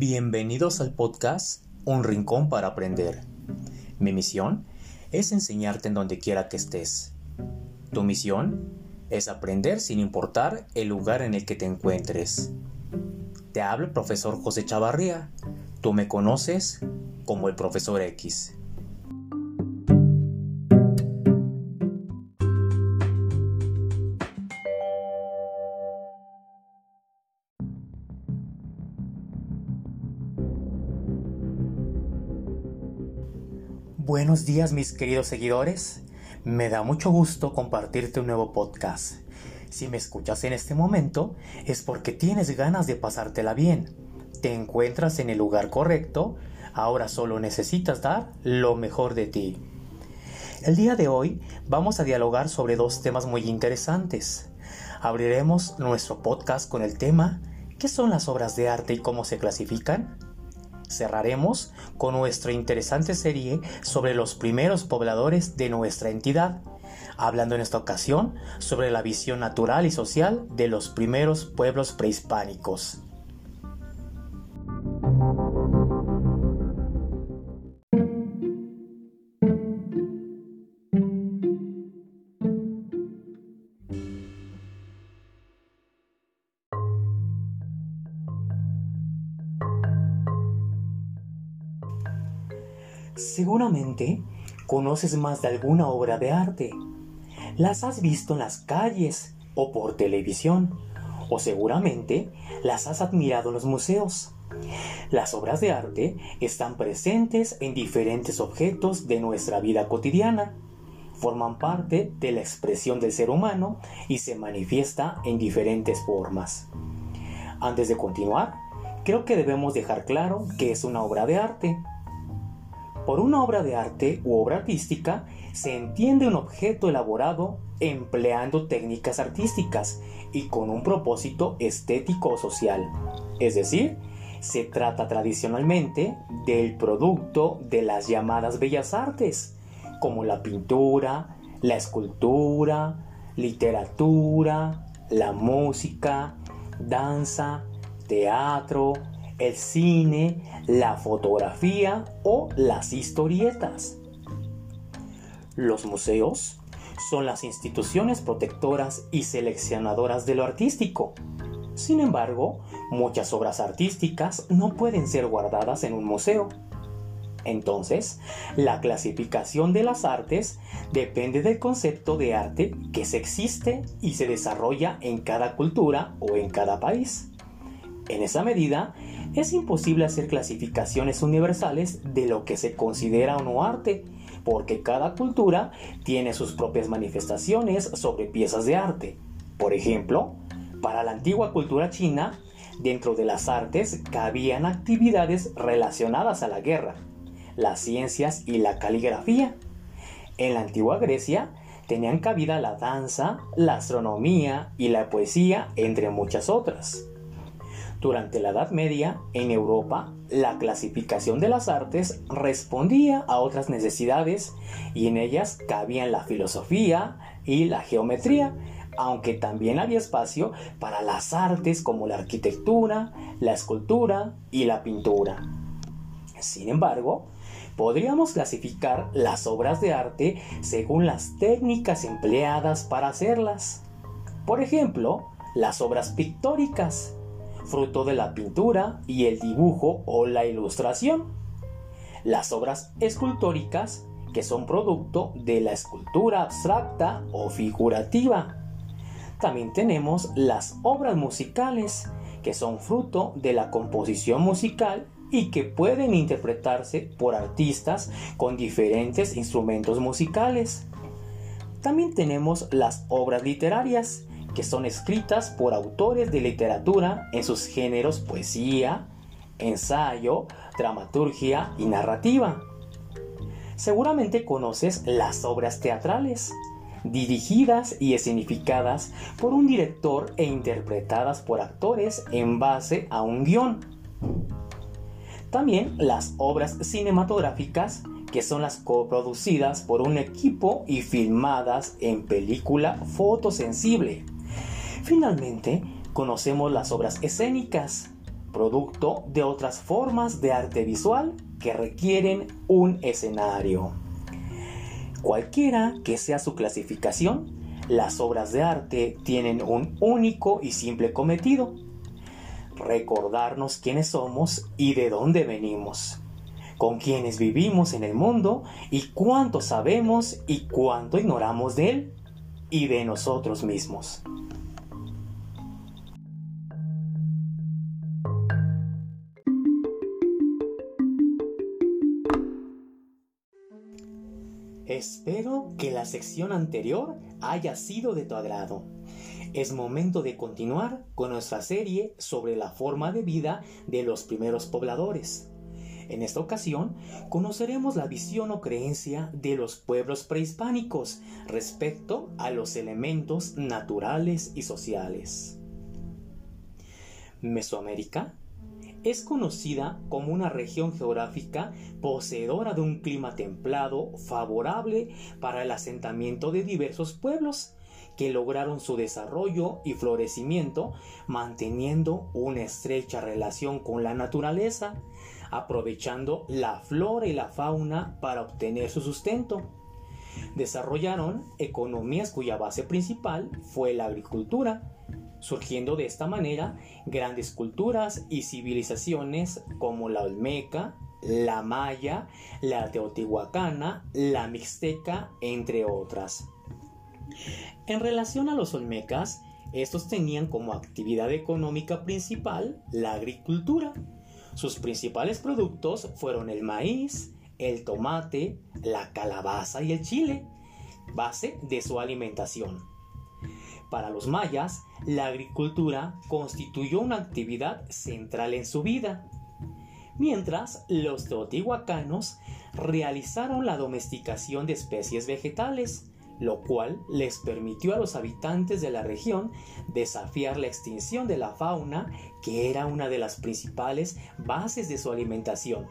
Bienvenidos al podcast Un Rincón para Aprender. Mi misión es enseñarte en donde quiera que estés. Tu misión es aprender sin importar el lugar en el que te encuentres. Te habla el profesor José Chavarría. Tú me conoces como el profesor X. Buenos días mis queridos seguidores. Me da mucho gusto compartirte un nuevo podcast. Si me escuchas en este momento es porque tienes ganas de pasártela bien. Te encuentras en el lugar correcto, ahora solo necesitas dar lo mejor de ti. El día de hoy vamos a dialogar sobre dos temas muy interesantes. Abriremos nuestro podcast con el tema ¿Qué son las obras de arte y cómo se clasifican? Cerraremos con nuestra interesante serie sobre los primeros pobladores de nuestra entidad, hablando en esta ocasión sobre la visión natural y social de los primeros pueblos prehispánicos. Seguramente conoces más de alguna obra de arte. Las has visto en las calles o por televisión, o seguramente las has admirado en los museos. Las obras de arte están presentes en diferentes objetos de nuestra vida cotidiana. Forman parte de la expresión del ser humano y se manifiesta en diferentes formas. Antes de continuar, creo que debemos dejar claro que es una obra de arte. Por una obra de arte u obra artística se entiende un objeto elaborado empleando técnicas artísticas y con un propósito estético o social. Es decir, se trata tradicionalmente del producto de las llamadas bellas artes, como la pintura, la escultura, literatura, la música, danza, teatro, el cine, la fotografía o las historietas. Los museos son las instituciones protectoras y seleccionadoras de lo artístico. Sin embargo, muchas obras artísticas no pueden ser guardadas en un museo. Entonces, la clasificación de las artes depende del concepto de arte que se existe y se desarrolla en cada cultura o en cada país. En esa medida, es imposible hacer clasificaciones universales de lo que se considera o no arte, porque cada cultura tiene sus propias manifestaciones sobre piezas de arte. Por ejemplo, para la antigua cultura china, dentro de las artes cabían actividades relacionadas a la guerra, las ciencias y la caligrafía. En la antigua Grecia tenían cabida la danza, la astronomía y la poesía, entre muchas otras. Durante la Edad Media, en Europa, la clasificación de las artes respondía a otras necesidades y en ellas cabían la filosofía y la geometría, aunque también había espacio para las artes como la arquitectura, la escultura y la pintura. Sin embargo, podríamos clasificar las obras de arte según las técnicas empleadas para hacerlas. Por ejemplo, las obras pictóricas, fruto de la pintura y el dibujo o la ilustración. Las obras escultóricas, que son producto de la escultura abstracta o figurativa. También tenemos las obras musicales, que son fruto de la composición musical y que pueden interpretarse por artistas con diferentes instrumentos musicales. También tenemos las obras literarias, que son escritas por autores de literatura en sus géneros poesía, ensayo, dramaturgia y narrativa. Seguramente conoces las obras teatrales, dirigidas y escenificadas por un director e interpretadas por actores en base a un guion. También las obras cinematográficas, que son las coproducidas por un equipo y filmadas en película fotosensible. Finalmente, conocemos las obras escénicas, producto de otras formas de arte visual que requieren un escenario. Cualquiera que sea su clasificación, las obras de arte tienen un único y simple cometido, recordarnos quiénes somos y de dónde venimos, con quienes vivimos en el mundo y cuánto sabemos y cuánto ignoramos de él y de nosotros mismos. Espero que la sección anterior haya sido de tu agrado. Es momento de continuar con nuestra serie sobre la forma de vida de los primeros pobladores. En esta ocasión conoceremos la visión o creencia de los pueblos prehispánicos respecto a los elementos naturales y sociales. Mesoamérica es conocida como una región geográfica poseedora de un clima templado favorable para el asentamiento de diversos pueblos que lograron su desarrollo y florecimiento manteniendo una estrecha relación con la naturaleza, aprovechando la flora y la fauna para obtener su sustento. Desarrollaron economías cuya base principal fue la agricultura, surgiendo de esta manera grandes culturas y civilizaciones como la Olmeca, la Maya, la Teotihuacana, la Mixteca, entre otras. En relación a los Olmecas, estos tenían como actividad económica principal la agricultura. Sus principales productos fueron el maíz, el tomate, la calabaza y el chile, base de su alimentación. Para los mayas, la agricultura constituyó una actividad central en su vida, mientras los teotihuacanos realizaron la domesticación de especies vegetales, lo cual les permitió a los habitantes de la región desafiar la extinción de la fauna, que era una de las principales bases de su alimentación.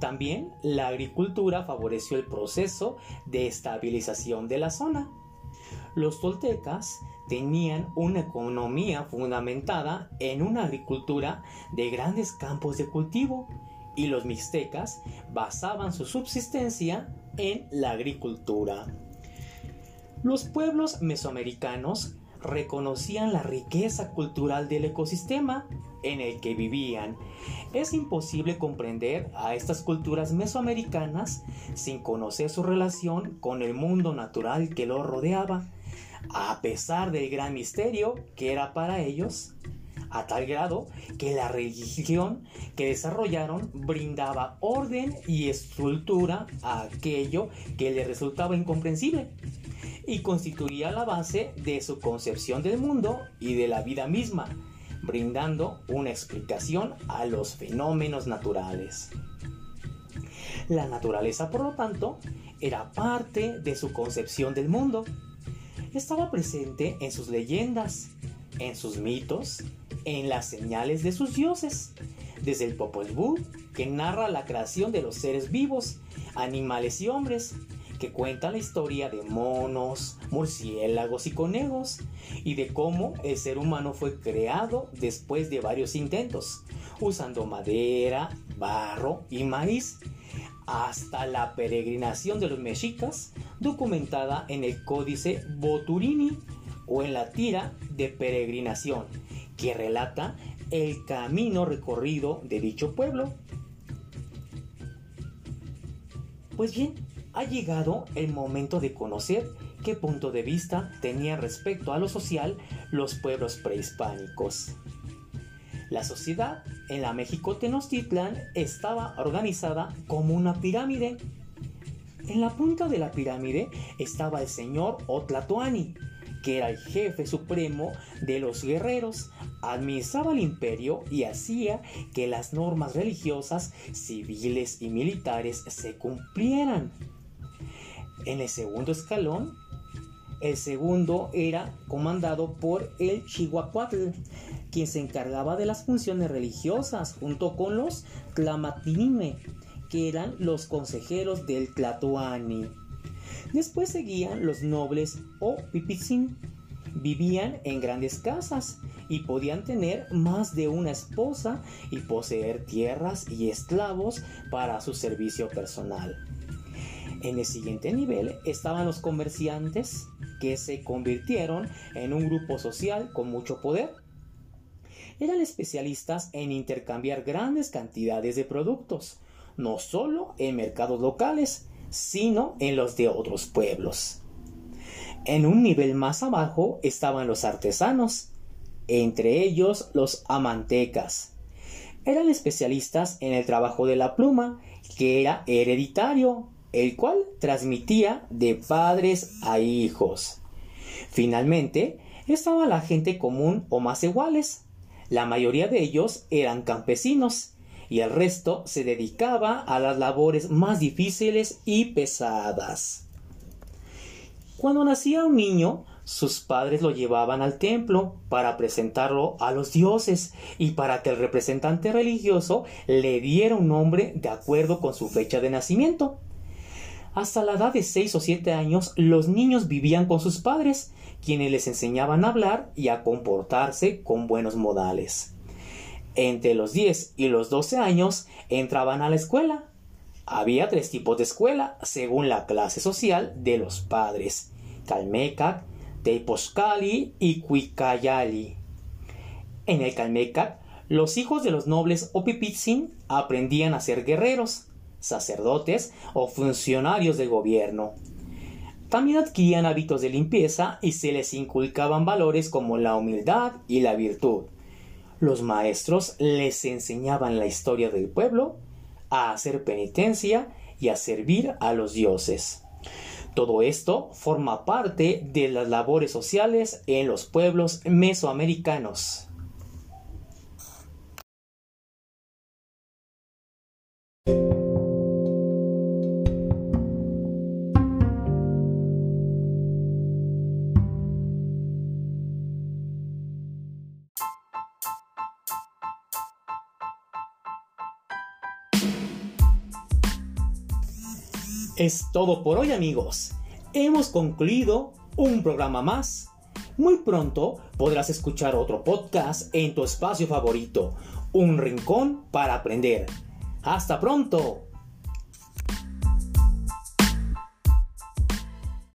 También la agricultura favoreció el proceso de estabilización de la zona. Los toltecas tenían una economía fundamentada en una agricultura de grandes campos de cultivo y los mixtecas basaban su subsistencia en la agricultura. Los pueblos mesoamericanos reconocían la riqueza cultural del ecosistema en el que vivían. Es imposible comprender a estas culturas mesoamericanas sin conocer su relación con el mundo natural que los rodeaba a pesar del gran misterio que era para ellos, a tal grado que la religión que desarrollaron brindaba orden y estructura a aquello que les resultaba incomprensible y constituía la base de su concepción del mundo y de la vida misma, brindando una explicación a los fenómenos naturales. La naturaleza, por lo tanto, era parte de su concepción del mundo estaba presente en sus leyendas, en sus mitos, en las señales de sus dioses, desde el Popol Vuh, que narra la creación de los seres vivos, animales y hombres, que cuenta la historia de monos, murciélagos y conejos, y de cómo el ser humano fue creado después de varios intentos, usando madera, barro y maíz, hasta la peregrinación de los mexicas, documentada en el Códice Boturini o en la tira de peregrinación, que relata el camino recorrido de dicho pueblo. Pues bien, ha llegado el momento de conocer qué punto de vista tenían respecto a lo social los pueblos prehispánicos. La sociedad en la México Tenochtitlan estaba organizada como una pirámide. En la punta de la pirámide estaba el señor Otlatoani, que era el jefe supremo de los guerreros, administraba el imperio y hacía que las normas religiosas, civiles y militares se cumplieran. En el segundo escalón el segundo era comandado por el Chihuahuatl, quien se encargaba de las funciones religiosas junto con los Tlamatinime, que eran los consejeros del Tlatoani. Después seguían los nobles o pipicín. Vivían en grandes casas y podían tener más de una esposa y poseer tierras y esclavos para su servicio personal. En el siguiente nivel estaban los comerciantes que se convirtieron en un grupo social con mucho poder. Eran especialistas en intercambiar grandes cantidades de productos, no solo en mercados locales, sino en los de otros pueblos. En un nivel más abajo estaban los artesanos, entre ellos los amantecas. Eran especialistas en el trabajo de la pluma, que era hereditario, el cual transmitía de padres a hijos. Finalmente, estaba la gente común o más iguales. La mayoría de ellos eran campesinos, y el resto se dedicaba a las labores más difíciles y pesadas. Cuando nacía un niño, sus padres lo llevaban al templo para presentarlo a los dioses y para que el representante religioso le diera un nombre de acuerdo con su fecha de nacimiento. Hasta la edad de seis o siete años los niños vivían con sus padres, quienes les enseñaban a hablar y a comportarse con buenos modales. Entre los 10 y los 12 años entraban a la escuela. Había tres tipos de escuela según la clase social de los padres: Calmecac, Teiposcali y Cuicayali. En el Calmecac, los hijos de los nobles Opipitzin aprendían a ser guerreros, sacerdotes o funcionarios de gobierno. También adquirían hábitos de limpieza y se les inculcaban valores como la humildad y la virtud. Los maestros les enseñaban la historia del pueblo, a hacer penitencia y a servir a los dioses. Todo esto forma parte de las labores sociales en los pueblos mesoamericanos. Es todo por hoy amigos. Hemos concluido un programa más. Muy pronto podrás escuchar otro podcast en tu espacio favorito, Un Rincón para Aprender. Hasta pronto.